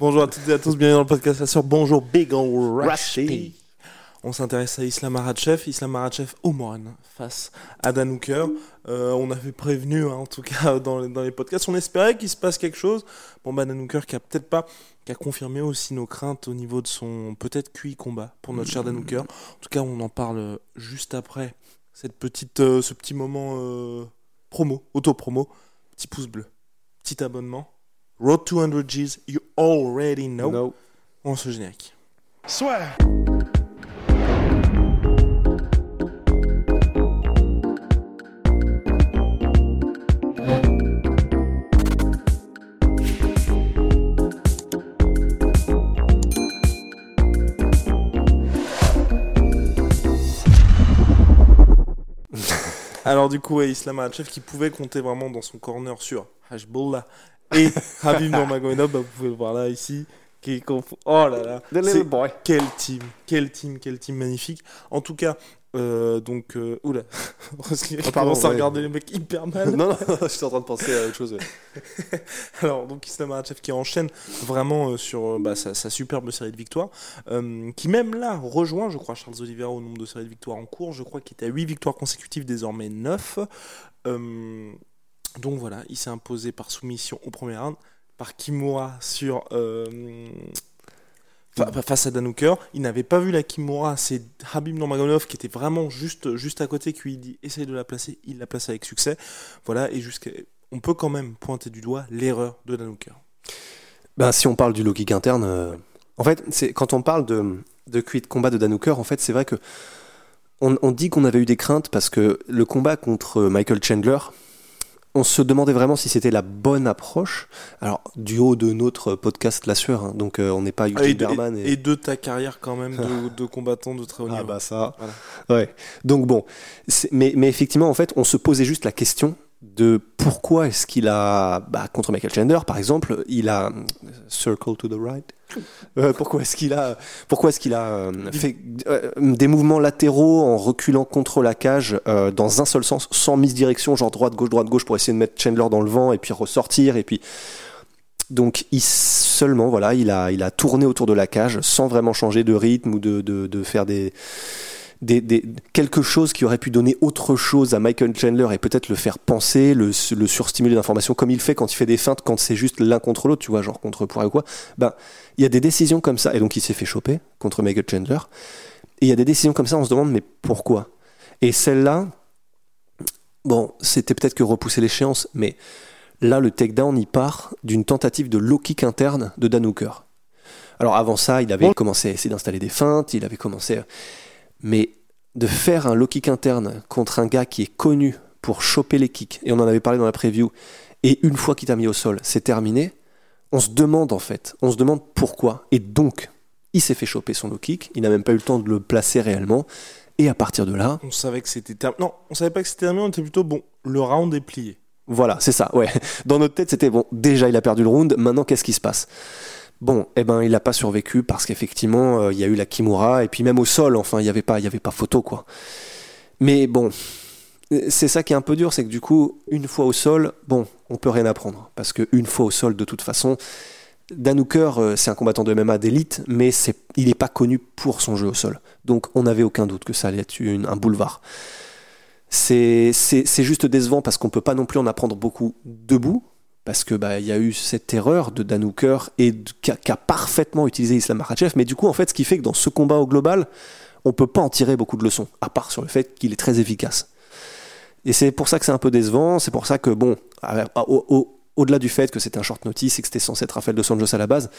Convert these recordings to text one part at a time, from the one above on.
Bonjour à toutes et à tous, bienvenue dans le podcast La Sœur. Bonjour Big Rashi. On s'intéresse à Islam Makhachev, Islam Makhachev Oman face à Dan Hooker. Euh, on avait prévenu, hein, en tout cas dans les, dans les podcasts, on espérait qu'il se passe quelque chose. Bon, bah, Dan Hooker qui a peut-être pas, qui a confirmé aussi nos craintes au niveau de son peut-être QI combat pour notre cher Dan Hooker. En tout cas, on en parle juste après cette petite, euh, ce petit moment euh, promo, auto-promo. Petit pouce bleu, petit abonnement. Road to 100 G's, you already know. No. On se générique. Swear. Alors du coup, Islam Makhachev qui pouvait compter vraiment dans son corner sur Hashbullah et Habib Nurmagomedov, bah, vous pouvez le voir là ici. Qui est conf- Oh là là, The little C'est- boy. quel team, quel team, quel team magnifique. En tout cas, euh, donc euh, oula, Rosley Oh, commence à ouais. regarder les mecs hyper mal. non, non, je suis en train de penser à autre chose. ouais. Alors, donc Islam Makhachev qui enchaîne vraiment euh, sur bah, sa, sa superbe série de victoires, qui même là rejoint, je crois, Charles Oliveira au nombre de séries de victoires en cours. Je crois qu'il était à 8 victoires consécutives, désormais 9. Euh, donc voilà, il s'est imposé par soumission au premier round, par Kimura sur. euh, fa- fa- face à Dan. Il n'avait pas vu la Kimura, c'est Habib Nurmagomedov qui était vraiment juste, juste à côté, qui lui dit essaye de la placer, il l'a placée avec succès. Voilà, et jusqu'à on peut quand même pointer du doigt l'erreur de Dan. Ben, si on parle du kick interne, euh, en fait, c'est quand on parle de, de de combat de Dan en fait, c'est vrai que on, on dit qu'on avait eu des craintes parce que le combat contre Michael Chandler, on se demandait vraiment si c'était la bonne approche. Alors, du haut de notre podcast La Sueur, hein, donc euh, on n'est pas Et Eugene Berman. et- et de ta carrière quand même de, de combattant de très haut niveau. Ah bah ça. Voilà. Ouais. Donc bon, mais, mais effectivement, en fait, on se posait juste la question de pourquoi est-ce qu'il a, bah, contre Michael Chandler, par exemple, il a circle to the right. Euh, pourquoi est-ce qu'il a, pourquoi est-ce qu'il a euh, fait euh, des mouvements latéraux en reculant contre la cage dans un seul sens, sans mise direction, genre droite gauche droite gauche pour essayer de mettre Chandler dans le vent et puis ressortir et puis donc seulement voilà, il a il a tourné autour de la cage sans vraiment changer de rythme ou de, de faire des des, des- quelque chose qui aurait pu donner autre chose à Michael Chandler et peut-être le faire penser, le, le surstimuler d'informations comme il fait quand il fait des feintes, quand c'est juste l'un contre l'autre, tu vois, genre contre Poirier ou quoi. Ben, il y a des décisions comme ça, et donc il s'est fait choper contre Michael Chandler. Et il y a des décisions comme ça, on se demande, mais pourquoi? Et celle-là, bon, c'était peut-être que repousser l'échéance, mais là, le takedown, il part d'une tentative de low kick interne de Dan Hooker. Alors avant ça, il avait Bon. commencé à essayer d'installer des feintes, il avait commencé à... Mais de faire un low kick interne contre un gars qui est connu pour choper les kicks, et on en avait parlé dans la preview, et une fois qu'il t'a mis au sol, c'est terminé, on se demande en fait, on se demande pourquoi. Et donc, il s'est fait choper son low kick, il n'a même pas eu le temps de le placer réellement, et à partir de là, On savait que c'était terminé. Non, on savait pas que c'était terminé, on était plutôt bon. Le round est plié. Voilà, c'est ça, ouais. Dans notre tête, c'était bon, déjà il a perdu le round, maintenant qu'est-ce qui se passe? Bon, eh ben il n'a pas survécu parce qu'effectivement, euh, il y a eu la Kimura, et puis même au sol, enfin, il n'y avait, pas- avait pas photo, quoi. Mais bon, c'est ça qui est un peu dur, c'est que du coup, une fois au sol, bon, on peut rien apprendre. Parce qu'une fois au sol, de toute façon, Dan euh, c'est un combattant de MMA d'élite, mais il n'est pas connu pour son jeu au sol. Donc on n'avait aucun doute que ça allait être un boulevard. C'est, juste décevant parce qu'on peut pas non plus en apprendre beaucoup debout, parce que bah y a eu cette erreur de Dan Hooker et de- qui a, qui a parfaitement utilisé Islam Makhachev. Mais du coup, en fait, ce qui fait que dans ce combat au global, on peut pas en tirer beaucoup de leçons, à part sur le fait qu'il est très efficace. Et c'est pour ça que c'est un peu décevant. C'est pour ça que bon, au-delà du fait que c'était un short notice et que c'était censé être Rafael dos Anjos à la base.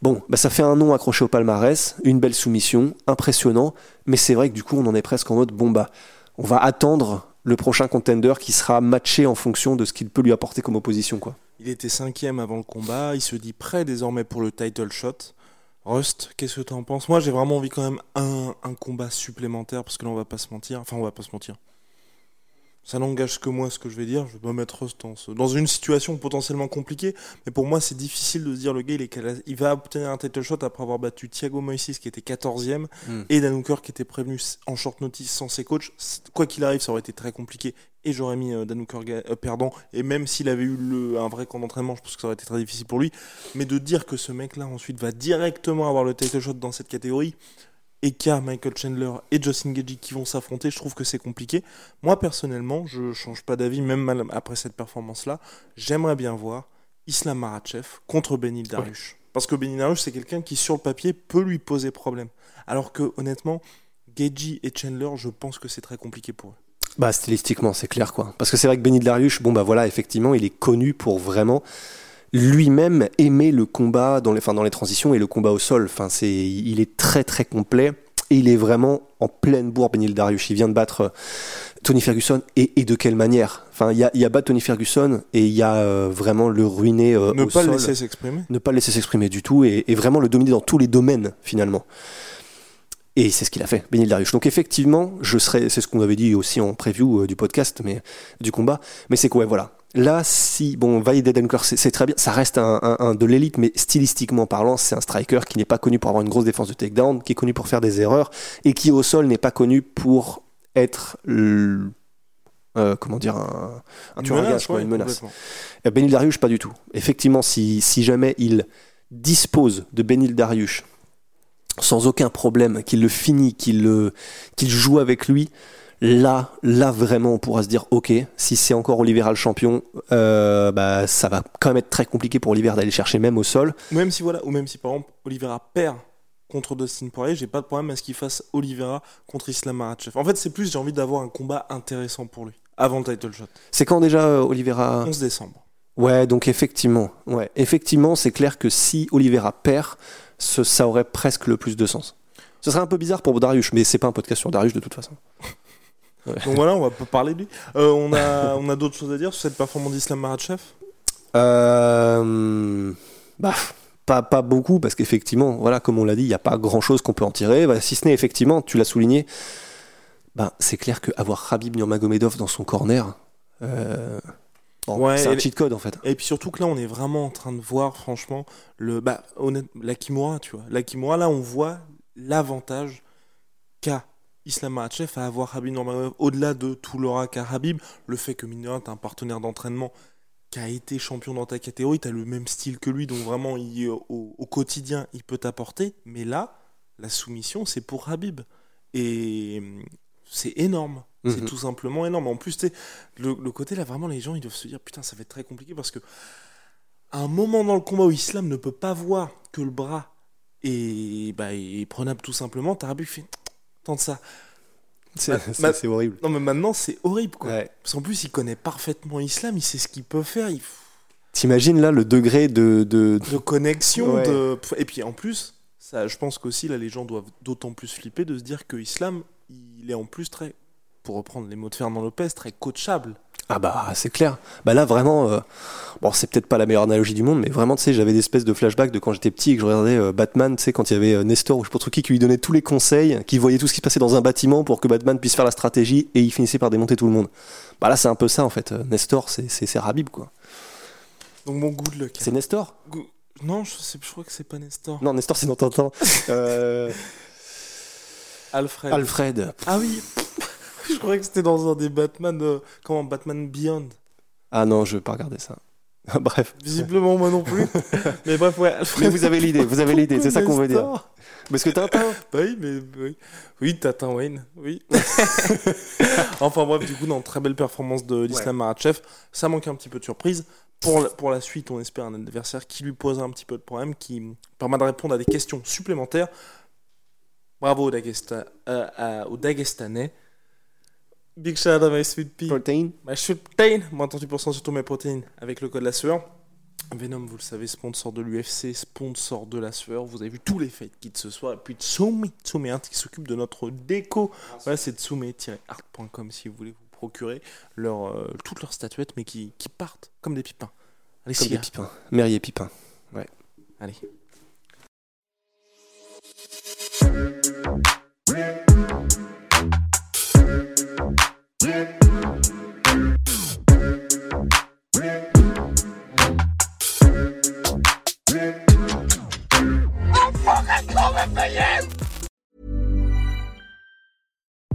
Bon, bah ça fait un nom accroché au palmarès, une belle soumission, impressionnant, mais c'est vrai que du coup on en est presque en mode bon bah on va attendre le prochain contender qui sera matché en fonction de ce qu'il peut lui apporter comme opposition quoi. Il était cinquième avant le combat. Il se dit prêt désormais pour le title shot. Rust, qu'est-ce que tu en penses? Moi, j'ai vraiment envie quand même un, un combat supplémentaire parce que là, on va pas se mentir. Enfin, on va pas se mentir. Ça n'engage que moi ce que je vais dire. Je vais pas mettre dans, ce- dans une situation potentiellement compliquée. Mais pour moi, c'est difficile de se dire le gars, il, est cala- il va obtenir un title shot après avoir battu Thiago Moises qui était 14e Mm. et Dan Hooker qui était prévenu en short notice sans ses coachs. Quoi qu'il arrive, ça aurait été très compliqué et j'aurais mis euh, Dan Hooker ga- euh, perdant. Et même s'il avait eu le, un vrai camp d'entraînement, je pense que ça aurait été très difficile pour lui. Mais de dire que ce mec-là ensuite va directement avoir le title shot dans cette catégorie et qu'il y a Michael Chandler et Justin Gagey qui vont s'affronter, je trouve que c'est compliqué. Moi personnellement, je change pas d'avis, même après cette performance-là. J'aimerais bien voir Islam Makhachev contre Benil Dariush. Parce que Benil Dariush, c'est quelqu'un qui, sur le papier, peut lui poser problème. Alors que, honnêtement, Gagey et Chandler, je pense que c'est très compliqué pour eux. Bah stylistiquement c'est clair quoi. Parce que c'est vrai que Benny Dariush, bon bah voilà effectivement il est connu pour vraiment lui-même aimer le combat dans les, enfin, dans les transitions et le combat au sol. Enfin c'est, il est très très complet et il est vraiment en pleine bourre Benny Dariush. Il vient de battre euh, Tony Ferguson et, et de quelle manière? Enfin il y a, y a battre Tony Ferguson et il y a euh, vraiment le ruiner euh, ne au pas sol. le laisser s'exprimer. ne pas le laisser s'exprimer du tout et, et vraiment le dominer dans tous les domaines finalement. Et c'est ce qu'il a fait, Benil Dariush. Donc effectivement, je serais, c'est ce qu'on avait dit aussi en preview euh, du podcast, mais du combat. Mais c'est quoi, ouais, voilà. Là, si bon, Edenker, c'est très bien, ça reste un, un- un de l'élite, mais stylistiquement parlant, c'est un striker qui n'est pas connu pour avoir une grosse défense de takedown, qui est connu pour faire des erreurs et qui au sol n'est pas connu pour être le- euh, comment dire un, tueur à gage, quoi, une menace. Euh, Benil Dariush, pas du tout. Effectivement, si, si jamais il dispose de Benil Dariush sans aucun problème, qu'il le finit, qu'il joue avec lui, là, là vraiment, on pourra se dire, ok, si c'est encore Oliveira le champion, euh, bah, ça va quand même être très compliqué pour Oliveira d'aller chercher même au sol. Ou même si voilà, ou même si par exemple Oliveira perd contre Dustin Poirier, j'ai pas de problème à ce qu'il fasse Oliveira contre Islam Makhachev. En fait, c'est plus j'ai envie d'avoir un combat intéressant pour lui avant le title shot. C'est quand déjà euh, Oliveira 11 décembre. Ouais, donc effectivement, ouais, effectivement, c'est clair que si Oliveira perd, ce- ça aurait presque le plus de sens. Ce serait un peu bizarre pour Darius, mais c'est pas un podcast sur Darius de toute façon. Donc voilà, on va pas parler de lui. Euh, on a, on a d'autres choses à dire sur cette performance d'Islam Makhachev Euh, bah, pas, pas beaucoup, parce qu'effectivement, voilà, comme on l'a dit, il n'y a pas grand chose qu'on peut en tirer. Bah, si ce n'est effectivement, tu l'as souligné, bah, c'est clair qu'avoir Khabib Nurmagomedov dans son corner, euh, bon, Ouais, c'est un cheat code en fait. Et puis surtout que là, on est vraiment en train de voir, franchement, le, bah, honnête, la Kimura, tu vois. La Kimura, là, on voit l'avantage qu'a Islam Makhachev à avoir Habib Nurmagomedov au-delà de tout l'aura qu'a Habib. Le fait que, mine de rien, t'as un partenaire d'entraînement qui a été champion dans ta catégorie, t'as le même style que lui, donc vraiment, il, au, au quotidien, il peut t'apporter. Mais là, la soumission, c'est pour Habib. Et c'est énorme. C'est Mhm. tout simplement énorme. En plus, le, le côté là, vraiment, les gens, ils doivent se dire, putain, ça va être très compliqué parce que à un moment dans le combat où Islam ne peut pas voir que le bras est, bah, est prenable tout simplement, Tarabu fait, tente ça. C'est horrible. Non, mais maintenant, c'est horrible, quoi. Ouais. Parce qu'en plus, il connaît parfaitement Islam, il sait ce qu'il peut faire, il... T'imagines là le degré de, de, de connexion, Ouais. de... Et puis, en plus, ça, je pense qu'aussi, là, les gens doivent d'autant plus flipper de se dire que Islam, il est en plus très, pour reprendre les mots de Fernand Lopez, très coachable. Ah bah c'est clair. Bah là vraiment, euh, bon c'est peut-être pas la meilleure analogie du monde, mais vraiment tu sais j'avais des espèces de flashbacks de quand j'étais petit et que je regardais euh, Batman, tu sais quand il y avait euh, Nestor ou je sais pas trop qui qui lui donnait tous les conseils, qui voyait tout ce qui se passait dans un bâtiment pour que Batman puisse faire la stratégie et il finissait par démonter tout le monde. Bah là c'est un peu ça en fait. Nestor c'est c'est c'est Rabib quoi. Donc, bon, good luck. C'est Nestor? Go- Non, je, sais, je crois que c'est pas Nestor. Non Nestor c'est dans Tintin. Alfred. Alfred. Ah oui Je croyais que c'était dans un des Batman. euh, comment Batman Beyond. Ah non je vais pas regarder ça. Bref. Visiblement, moi non plus. mais bref, ouais, Alfred. Mais vous avez l'idée, vous avez l'idée, c'est ça qu'on veut dire. Parce que Tintin. Bah oui, mais oui. Oui, Tatin Wayne, oui. enfin bref, du coup, dans très belle performance de l'Islam Makhachev, ça manque un petit peu de surprise. pour la, pour la suite, on espère un adversaire qui lui posera un petit peu de problème, qui permet de répondre à des questions supplémentaires. Bravo au, Dagesta, euh, au Dagestanais. Big shout out à my sweet pea. Protein. My sweet protein, moins 38% sur tous mes protéines avec le code la sueur. Venom, vous le savez, sponsor de l'UFC, sponsor de la sueur. Vous avez vu tous les fight kits ce soir. Et puis Tsumi, Tsumi Art qui s'occupe de notre déco. Voilà, c'est tsumi-art.com si vous voulez vous procurer leur, euh, toutes leurs statuettes, mais qui, qui partent comme des pipins. Allez, Comme des pipins. Merrier Pipin. Allez.